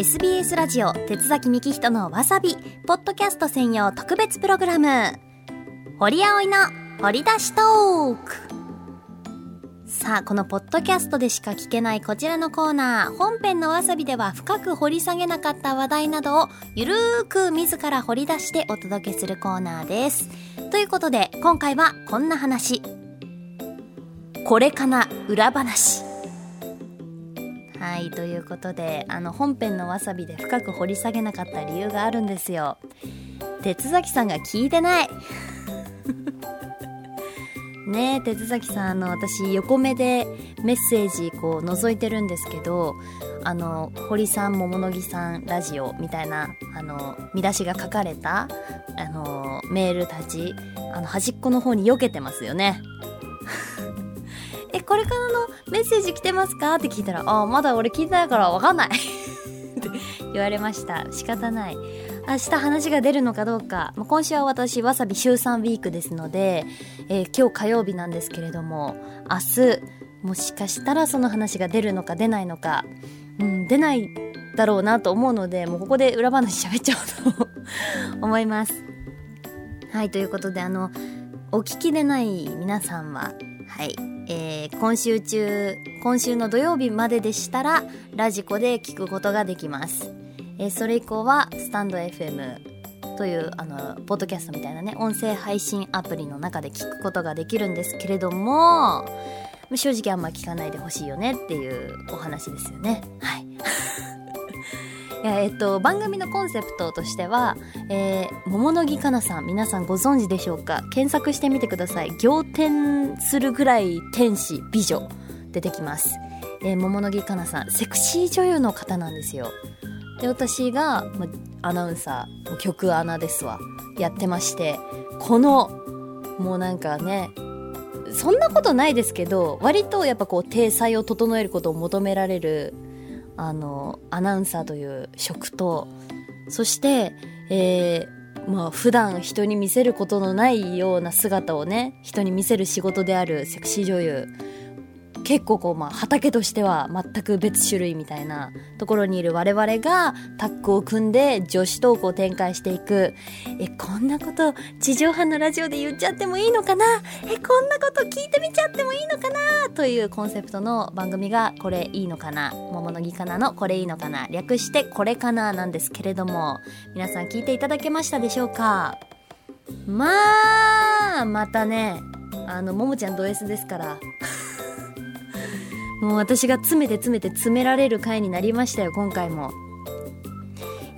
SBS ラジオ鉄崎幹人のわさびポッドキャスト専用特別プログラム。堀葵の掘り出しトーク。さあこのポッドキャストでしか聞けないこちらのコーナー。本編のわさびでは深く掘り下げなかった話題などをゆるーく自ら掘り出してお届けするコーナーです。ということで今回はこんな話。これかな裏話。はいということであの本編のわさびで深く掘り下げなかった理由があるんですよ。鉄崎さんが聞いてない。ねえ鉄崎さんあの私横目でメッセージこう覗いてるんですけどあの堀さん桃の木さんラジオみたいなあの見出しが書かれたあのメールたちあの端っこの方に避けてますよね。これからのメッセージ来てますか？って聞いたらあまだ俺聞いてないからわかんない って言われました。仕方ない明日話が出るのかどうか、まあ、今週は私わさび週3ウィークですので、えー、今日火曜日なんですけれども明日もしかしたらその話が出るのか出ないのか、うん、出ないだろうなと思うのでもうここで裏話喋っちゃおうと 思います。はいということであのお聞きでない皆さんははい。えー、今週中今週の土曜日まででしたらラジコで聞くことができます。えー、それ以降はスタンド FM というあのポッドキャストみたいなね音声配信アプリの中で聞くことができるんですけれども正直あんま聞かないでほしいよねっていうお話ですよね。はい。えっと、番組のコンセプトとしては、えー、桃の木かなさん、皆さんご存知でしょうか？検索してみてください。仰天するぐらい天使、美女、出てきます。えー、桃の木かなさん、セクシー女優の方なんですよ。で私が、アナウンサー曲アナですわやってましてこのもうなんかねそんなことないですけど割とやっぱこう体裁を整えることを求められるあのアナウンサーという職とそして、えー、まあ普段人に見せることのないような姿をね人に見せる仕事であるセクシー女優結構こうまあ畑としては全く別種類みたいなところにいる我々がタッグを組んで女子トークを展開していく。えこんなこと地上波のラジオで言っちゃってもいいのかな？えこんなこと聞いてみちゃってもいいのかな？というコンセプトの番組がこれいいのかな？桃の木かなのこれいいのかな？略してこれかななんですけれども。皆さん聞いていただけましたでしょうか？まあまたね。あのももちゃんド S ですから。もう私が詰めて詰めて詰められる回になりましたよ今回も。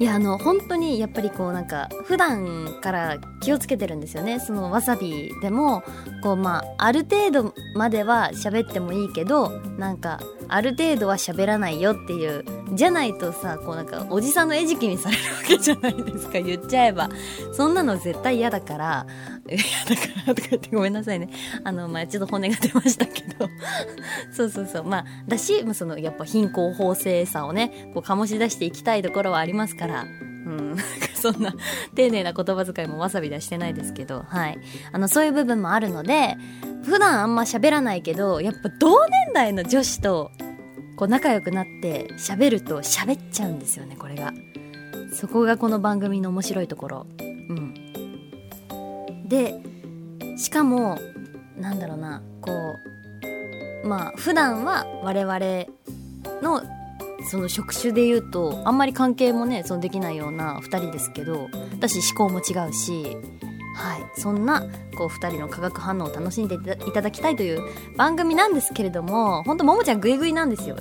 いやあの本当にやっぱりこうなんか普段から気をつけてるんですよね。そのわさびでもこうまあある程度までは喋ってもいいけどなんかある程度は喋らないよっていうじゃないとさこうなんかおじさんの餌食にされるわけじゃないですか。言っちゃえば。そんなの絶対嫌だから。嫌だからとか言ってごめんなさいね。あのまあちょっと骨が出ましたけど。そうそうそう。まあだしそのやっぱ貧困法制さをねこう醸し出していきたいところはありますから。うんそんな丁寧な言葉遣いもわさびではしてないですけどはい。あのそういう部分もあるので普段あんま喋らないけどやっぱ同年代の女子とこう仲良くなって喋ると喋っちゃうんですよねこれが。そこがこの番組の面白いところ。うん。でしかもなんだろうなこうまあ普段は我々のその職種で言うとあんまり関係もねそのできないような2人ですけど私思考も違うしはい、そんなこう2人の化学反応を楽しんでいただきたいという番組なんですけれども本当ももちゃんグイグイなんですよ。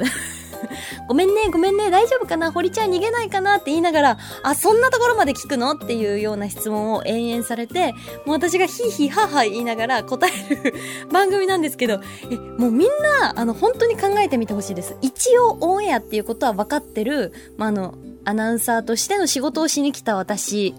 ごめんねごめんね大丈夫かな堀ちゃん逃げないかなって言いながらあそんなところまで聞くの？っていうような質問を延々されてもう私がヒーヒーハーハー言いながら答える 番組なんですけどえもうみんなあの本当に考えてみてほしいです。一応オンエアっていうことは分かってる、まあ、あのアナウンサーとしての仕事をしに来た私。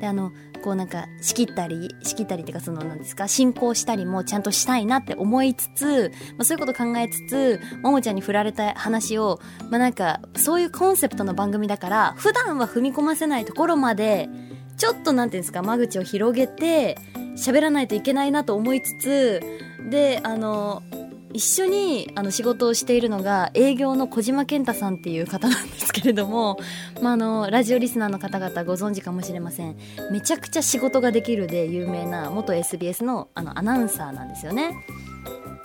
であのこうなんか仕切ったり仕切ったりっていうかその何ですか進行したりもちゃんとしたいなって思いつつ、まあ、そういうこと考えつつももちゃんに振られた話をまあなんかそういうコンセプトの番組だから普段は踏み込ませないところまでちょっと何ていうんですか間口を広げて喋らないといけないなと思いつつであの一緒にあの仕事をしているのが営業の小島健太さんっていう方なんですけれども、まあ、あのラジオリスナーの方々ご存知かもしれません。めちゃくちゃ仕事ができるで有名な元 SBS のあのアナウンサーなんですよね。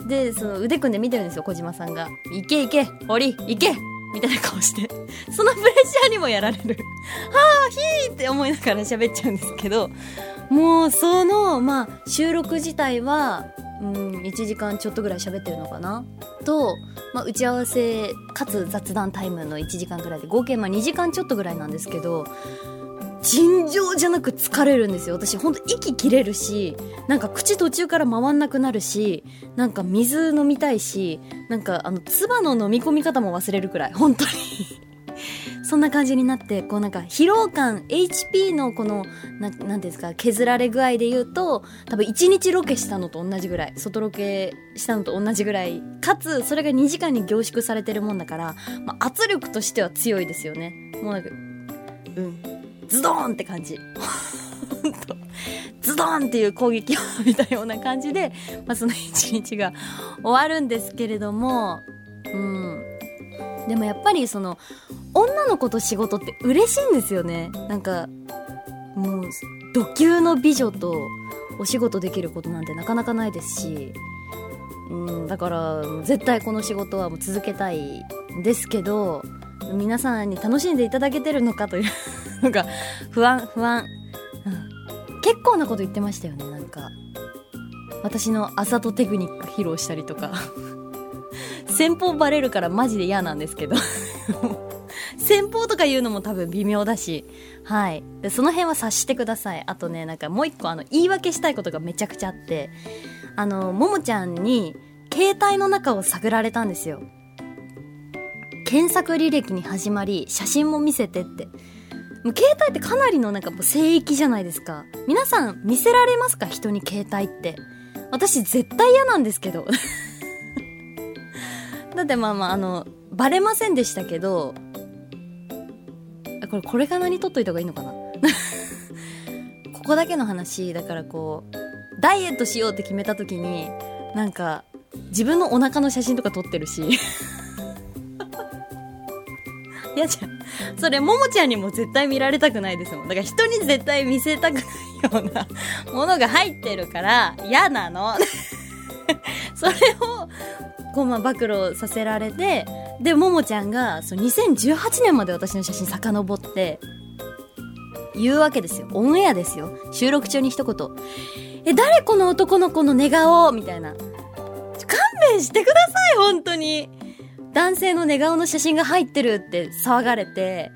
でその腕組んで見てるんですよ小島さんが「いけいけ堀いけ!」みたいな顔して。そのプレッシャーにもやられる。はあひーって思いながら喋っちゃうんですけどもうそのまあ収録自体はうん1時間ちょっとぐらい喋ってるのかな？と、まあ、打ち合わせかつ雑談タイムの1時間ぐらいで合計まあ2時間ちょっとぐらいなんですけど尋常じゃなく疲れるんですよ。私ほんと息切れるしなんか口途中から回んなくなるしなんか水飲みたいしなんかあの唾の飲み込み方も忘れるくらい本当に。そんな感じになって、こうなんか疲労感、HP のこの、ななんていうんですか、削られ具合で言うと、多分1日ロケしたのと同じぐらい、外ロケしたのと同じぐらい、かつ、それが2時間に凝縮されてるもんだから、まあ、圧力としては強いですよね。もうなんか、うん、ズドーンって感じ。ズドンっていう攻撃を見たような感じで、まあ、その一日が終わるんですけれども、うん。でもやっぱりその女の子と仕事って嬉しいんですよね。なんかもうド級の美女とお仕事できることなんてなかなかないですし。うんだから絶対この仕事はもう続けたいんですけど皆さんに楽しんでいただけてるのかというのが不安不安、うん、結構なこと言ってましたよねなんか。私のあざとテクニック披露したりとか。先方バレるからマジで嫌なんですけど。先方とか言うのも多分微妙だし、はい。で、その辺は察してください。あとね、なんかもう一個あの、言い訳したいことがめちゃくちゃあって、あの、ももちゃんに、携帯の中を探られたんですよ。検索履歴に始まり、写真も見せてって。もう携帯ってかなりのなんかもう聖域じゃないですか。皆さん見せられますか？人に携帯って。私絶対嫌なんですけど。だってまあまああの、バレませんでしたけど、これこれが何撮っといた方がいいのかな？ここだけの話だからこうダイエットしようって決めた時になんか自分のお腹の写真とか撮ってるし。嫌じゃん。それももちゃんにも絶対見られたくないですもん。だから人に絶対見せたくないようなものが入ってるから嫌なの。それをこうまあ暴露させられてでももちゃんがその2018年まで私の写真遡って言うわけですよ。オンエアですよ。収録中に一言「え誰この男の子の寝顔」みたいな。勘弁してください本当に。男性の寝顔の写真が入ってるって騒がれて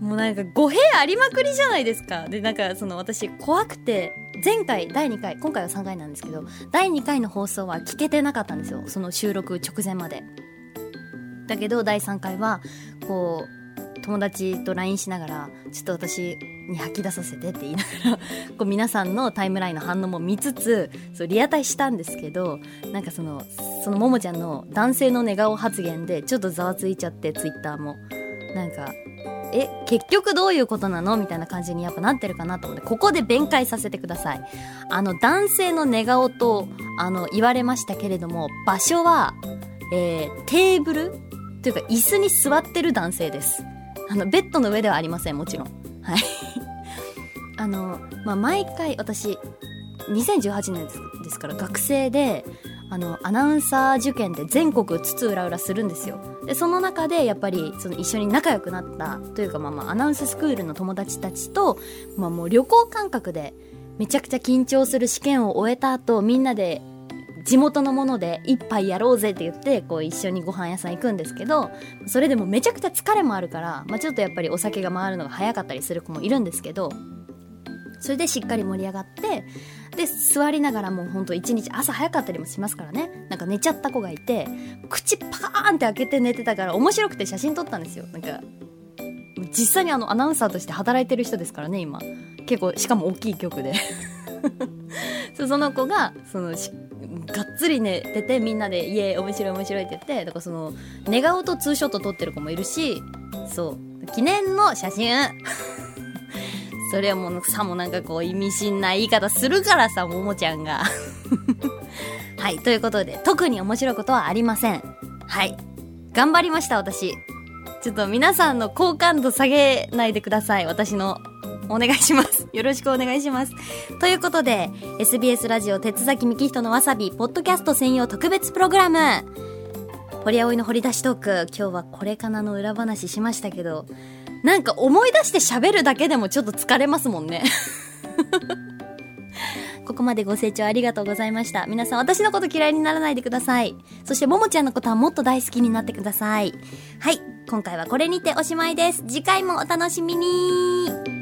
もうなんか語弊ありまくりじゃないですか。でなんかその私怖くて前回第2回今回は3回なんですけど第2回の放送は聞けてなかったんですよ。その収録直前まで。だけど第3回はこう友達と LINE しながらちょっと私に吐き出させてって言いながら こう皆さんのタイムラインの反応も見つつそうリアタイしたんですけどなんかそのそのももちゃんの男性の寝顔発言でちょっとざわついちゃってツイッターも。なんかえ結局どういうことなの？みたいな感じにやっぱなってるかなと思ってここで弁解させてくださいあの男性の寝顔とあの言われましたけれども場所は、えー、テーブル？というか椅子に座ってる男性です。あの、ベッドの上ではありません、もちろん。はい。あの、まあ、毎回私、2018年ですから学生で、あの、アナウンサー受験で全国津々浦々するんですよ。で、その中でやっぱり、その一緒に仲良くなったというか、まあまあ、アナウンススクールの友達たちと、まあもう旅行感覚で、めちゃくちゃ緊張する試験を終えた後、みんなで地元のもので一杯やろうぜって言ってこう一緒にご飯屋さん行くんですけどそれでもめちゃくちゃ疲れもあるから、まあ、ちょっとやっぱりお酒が回るのが早かったりする子もいるんですけどそれでしっかり盛り上がってで座りながらもうほんと一日朝早かったりもしますからね。なんか寝ちゃった子がいて口パーンって開けて寝てたから面白くて写真撮ったんですよ。なんか実際にあのアナウンサーとして働いてる人ですからね今。結構しかも大きい局で。その子がそのがっつり寝ててみんなで「イエー面白い面白い」って言ってだからその寝顔とツーショット撮ってる子もいるしそう記念の写真。それはもうさもなんかこう意味深な言い方するからさももちゃんが はい、ということで、特に面白いことはありません。はい。頑張りました、私。ちょっと皆さんの好感度下げないでください、私の。お願いします。よろしくお願いします。ということで、SBS ラジオ鉄崎幹人のわさび、ポッドキャスト専用特別プログラム。堀葵の掘り出しトーク、今日はこれかなの裏話しましたけど、なんか思い出して喋るだけでもちょっと疲れますもんね。ここまでご清聴ありがとうございました。皆さん私のこと嫌いにならないでください。そしてももちゃんのことはもっと大好きになってください。はい。今回はこれにておしまいです。次回もお楽しみに